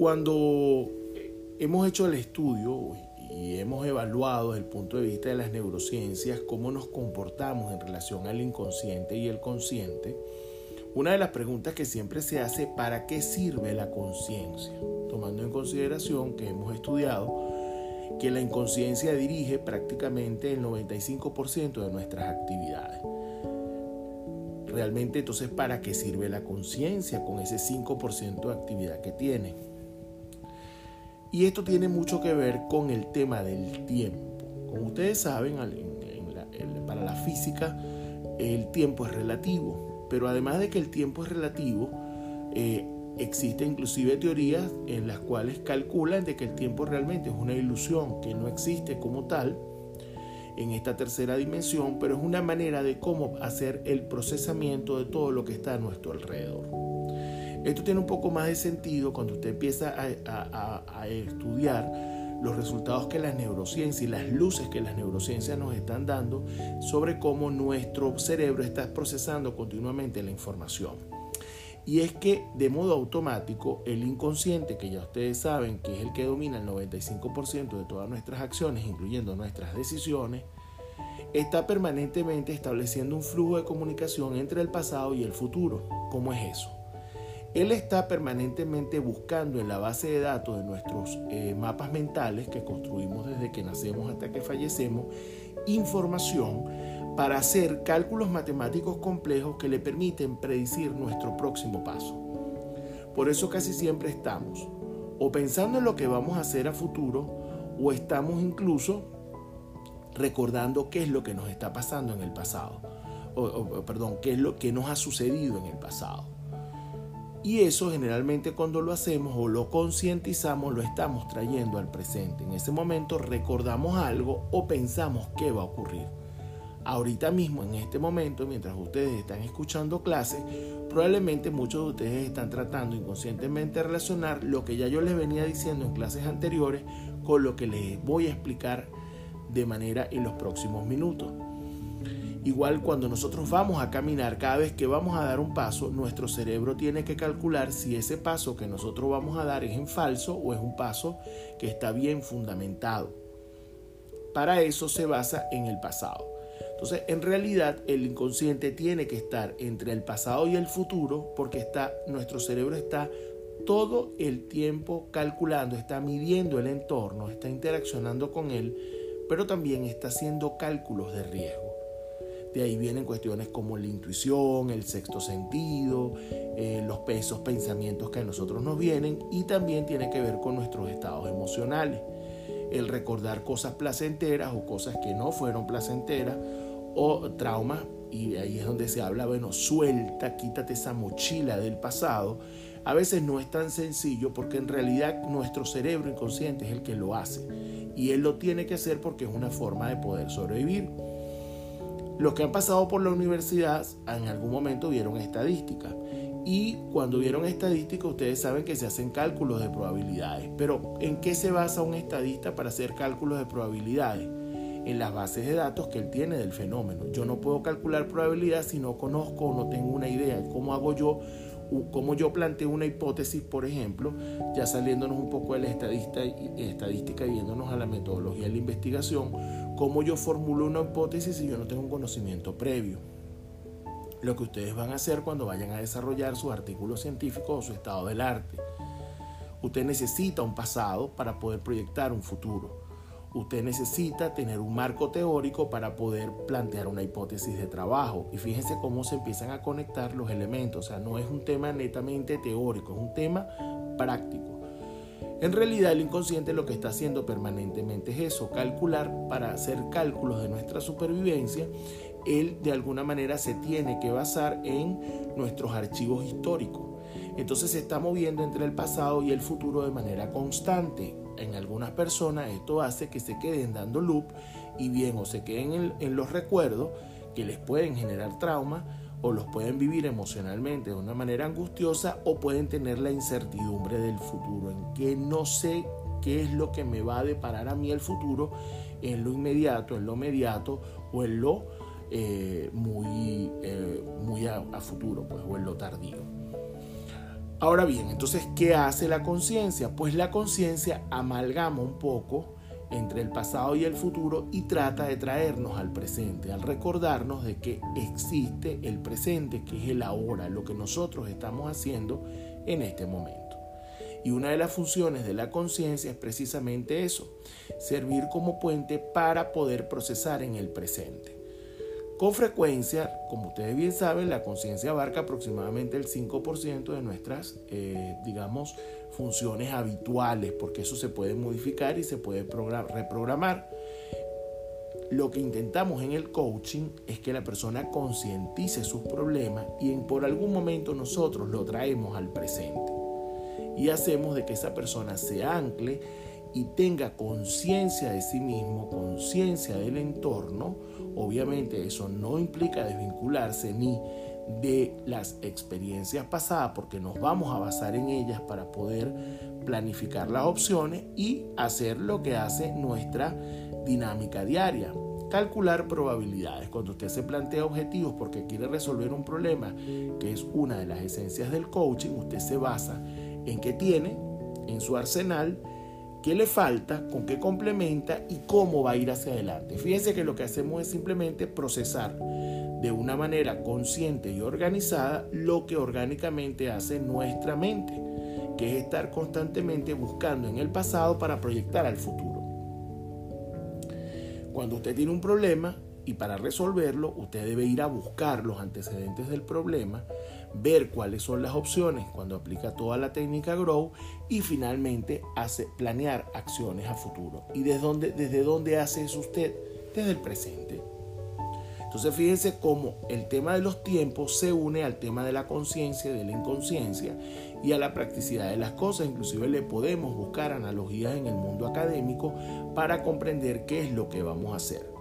Cuando hemos hecho el estudio y hemos evaluado desde el punto de vista de las neurociencias cómo nos comportamos en relación al inconsciente y el consciente, una de las preguntas que siempre se hace, ¿para qué sirve la conciencia? Tomando en consideración que hemos estudiado que la inconsciencia dirige prácticamente el 95% de nuestras actividades. Realmente entonces, ¿para qué sirve la conciencia con ese 5% de actividad que tiene? Y esto tiene mucho que ver con el tema del tiempo. Como ustedes saben, para la física el tiempo es relativo, pero además de que el tiempo es relativo, eh, existen inclusive teorías en las cuales calculan de que el tiempo realmente es una ilusión, que no existe como tal en esta tercera dimensión, pero es una manera de cómo hacer el procesamiento de todo lo que está a nuestro alrededor. Esto tiene un poco más de sentido cuando usted empieza a, estudiar los resultados que las neurociencias y las luces que las neurociencias nos están dando sobre cómo nuestro cerebro está procesando continuamente la información. Y es que de modo automático el inconsciente, que ya ustedes saben que es el que domina el 95% de todas nuestras acciones, incluyendo nuestras decisiones, está permanentemente estableciendo un flujo de comunicación entre el pasado y el futuro. ¿Cómo es eso? Él está permanentemente buscando en la base de datos de nuestros eh, mapas mentales que construimos desde que nacemos hasta que fallecemos, información para hacer cálculos matemáticos complejos que le permiten predecir nuestro próximo paso. Por eso casi siempre estamos o pensando en lo que vamos a hacer a futuro o estamos incluso recordando qué es lo que nos está pasando en el pasado. O, perdón, qué es lo que nos ha sucedido en el pasado. Y eso generalmente cuando lo hacemos o lo concientizamos lo estamos trayendo al presente. En ese momento recordamos algo o pensamos qué va a ocurrir. Ahorita mismo, en este momento, mientras ustedes están escuchando clases, probablemente muchos de ustedes están tratando inconscientemente de relacionar lo que ya yo les venía diciendo en clases anteriores con lo que les voy a explicar de manera en los próximos minutos. Igual cuando nosotros vamos a caminar, cada vez que vamos a dar un paso, nuestro cerebro tiene que calcular si ese paso que nosotros vamos a dar es en falso o es un paso que está bien fundamentado. Para eso se basa en el pasado. Entonces, en realidad, el inconsciente tiene que estar entre el pasado y el futuro porque está, nuestro cerebro está todo el tiempo calculando, está midiendo el entorno, está interaccionando con él, pero también está haciendo cálculos de riesgo. De ahí vienen cuestiones como la intuición, el sexto sentido, eh, los pesos, pensamientos que a nosotros nos vienen y también tiene que ver con nuestros estados emocionales. El recordar cosas placenteras o cosas que no fueron placenteras o traumas y ahí es donde se habla, bueno, suelta, quítate esa mochila del pasado. A veces no es tan sencillo porque en realidad nuestro cerebro inconsciente es el que lo hace y él lo tiene que hacer porque es una forma de poder sobrevivir. Los que han pasado por la universidad en algún momento vieron estadística. Y cuando vieron estadística, ustedes saben que se hacen cálculos de probabilidades. Pero ¿en qué se basa un estadista para hacer cálculos de probabilidades? En las bases de datos que él tiene del fenómeno. Yo no puedo calcular probabilidad si no conozco o no tengo una idea de cómo hago yo cómo yo planteo una hipótesis, por ejemplo, ya saliéndonos un poco de la estadística y viéndonos a la metodología de la investigación, cómo yo formulo una hipótesis si yo no tengo un conocimiento previo. Lo que ustedes van a hacer cuando vayan a desarrollar sus artículos científicos o su estado del arte. Usted necesita un pasado para poder proyectar un futuro. Usted necesita tener un marco teórico para poder plantear una hipótesis de trabajo. Y fíjense cómo se empiezan a conectar los elementos. O sea, no es un tema netamente teórico, es un tema práctico. En realidad el inconsciente lo que está haciendo permanentemente es eso, calcular para hacer cálculos de nuestra supervivencia. Él de alguna manera se tiene que basar en nuestros archivos históricos. Entonces se está moviendo entre el pasado y el futuro de manera constante en algunas personas esto hace que se queden dando loop y bien o se queden en, los recuerdos que les pueden generar trauma o los pueden vivir emocionalmente de una manera angustiosa o pueden tener la incertidumbre del futuro, en que no sé qué es lo que me va a deparar a mí el futuro en lo inmediato, en lo inmediato o en lo eh, muy, eh, muy a, a, futuro, pues, o en lo tardío. Ahora bien, entonces, ¿qué hace la conciencia? Pues la conciencia amalgama un poco entre el pasado y el futuro y trata de traernos al presente, al recordarnos de que existe el presente, que es el ahora, lo que nosotros estamos haciendo en este momento. Y una de las funciones de la conciencia es precisamente eso, servir como puente para poder procesar en el presente. Con frecuencia, como ustedes bien saben, la conciencia abarca aproximadamente el 5% de nuestras, eh, digamos, funciones habituales, porque eso se puede modificar y se puede reprogramar. Lo que intentamos en el coaching es que la persona concientice sus problemas y en, por algún momento nosotros lo traemos al presente. Y hacemos de que esa persona se ancle y tenga conciencia de sí mismo, conciencia del entorno, obviamente eso no implica desvincularse ni de las experiencias pasadas porque nos vamos a basar en ellas para poder planificar las opciones y hacer lo que hace nuestra dinámica diaria. Calcular probabilidades. Cuando usted se plantea objetivos porque quiere resolver un problema, que es una de las esencias del coaching, usted se basa en qué tiene en su arsenal qué le falta, con qué complementa y cómo va a ir hacia adelante. Fíjense que lo que hacemos es simplemente procesar de una manera consciente y organizada lo que orgánicamente hace nuestra mente, que es estar constantemente buscando en el pasado para proyectar al futuro. Cuando usted tiene un problema y para resolverlo usted debe ir a buscar los antecedentes del problema, ver cuáles son las opciones cuando aplica toda la técnica Grow y finalmente hace planear acciones a futuro. ¿Y desde dónde, desde dónde hace eso usted? Desde el presente. Entonces fíjense cómo el tema de los tiempos se une al tema de la conciencia, de la inconsciencia y a la practicidad de las cosas. Inclusive le podemos buscar analogías en el mundo académico para comprender qué es lo que vamos a hacer.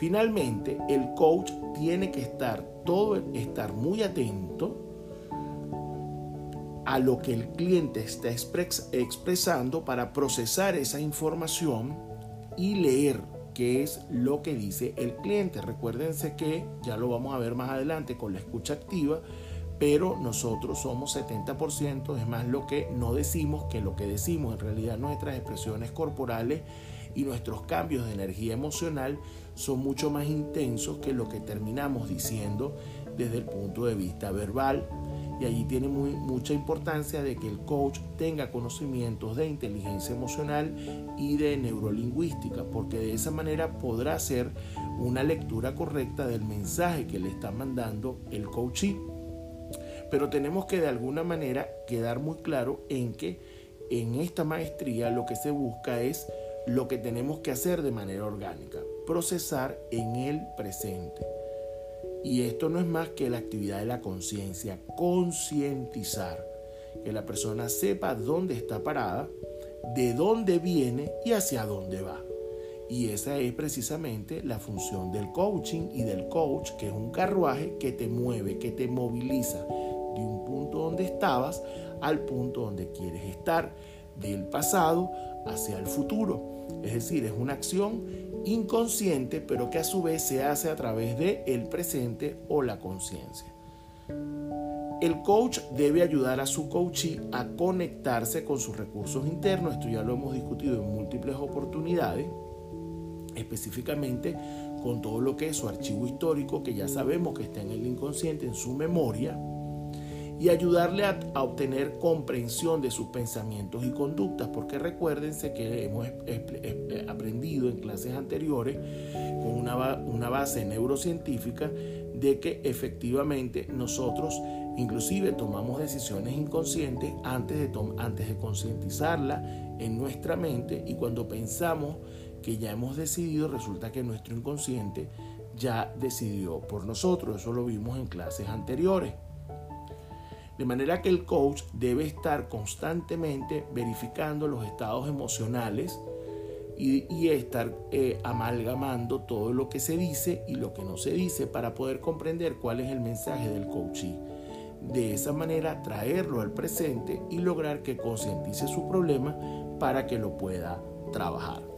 Finalmente, el coach tiene que estar todo estar muy atento a lo que el cliente está expresando para procesar esa información y leer qué es lo que dice el cliente. Recuérdense que ya lo vamos a ver más adelante con la escucha activa, pero nosotros somos 70%, es más lo que no decimos que lo que decimos, en realidad nuestras expresiones corporales y nuestros cambios de energía emocional son mucho más intensos que lo que terminamos diciendo desde el punto de vista verbal. Y allí tiene mucha importancia de que el coach tenga conocimientos de inteligencia emocional y de neurolingüística, porque de esa manera podrá hacer una lectura correcta del mensaje que le está mandando el coachee. Pero tenemos que de alguna manera quedar muy claro en que en esta maestría lo que se busca es lo que tenemos que hacer de manera orgánica, procesar en el presente. Y esto no es más que la actividad de la conciencia, concientizar, que la persona sepa dónde está parada, de dónde viene y hacia dónde va. Y esa es precisamente la función del coaching y del coach, que es un carruaje que te mueve, que te moviliza de un punto donde estabas al punto donde quieres estar, del pasado hacia el futuro. Es decir, es una acción inconsciente, pero que a su vez se hace a través de el presente o la conciencia. El coach debe ayudar a su coachee a conectarse con sus recursos internos. Esto ya lo hemos discutido en múltiples oportunidades, específicamente con todo lo que es su archivo histórico, que ya sabemos que está en el inconsciente, en su memoria y ayudarle a, obtener comprensión de sus pensamientos y conductas, porque recuérdense que hemos aprendido en clases anteriores con una, una base neurocientífica de que efectivamente nosotros inclusive tomamos decisiones inconscientes antes de, antes de concientizarla en nuestra mente y cuando pensamos que ya hemos decidido resulta que nuestro inconsciente ya decidió por nosotros. Eso lo vimos en clases anteriores. De manera que el coach debe estar constantemente verificando los estados emocionales y, estar eh, amalgamando todo lo que se dice y lo que no se dice para poder comprender cuál es el mensaje del coachee. De esa manera traerlo al presente y lograr que concientice su problema para que lo pueda trabajar.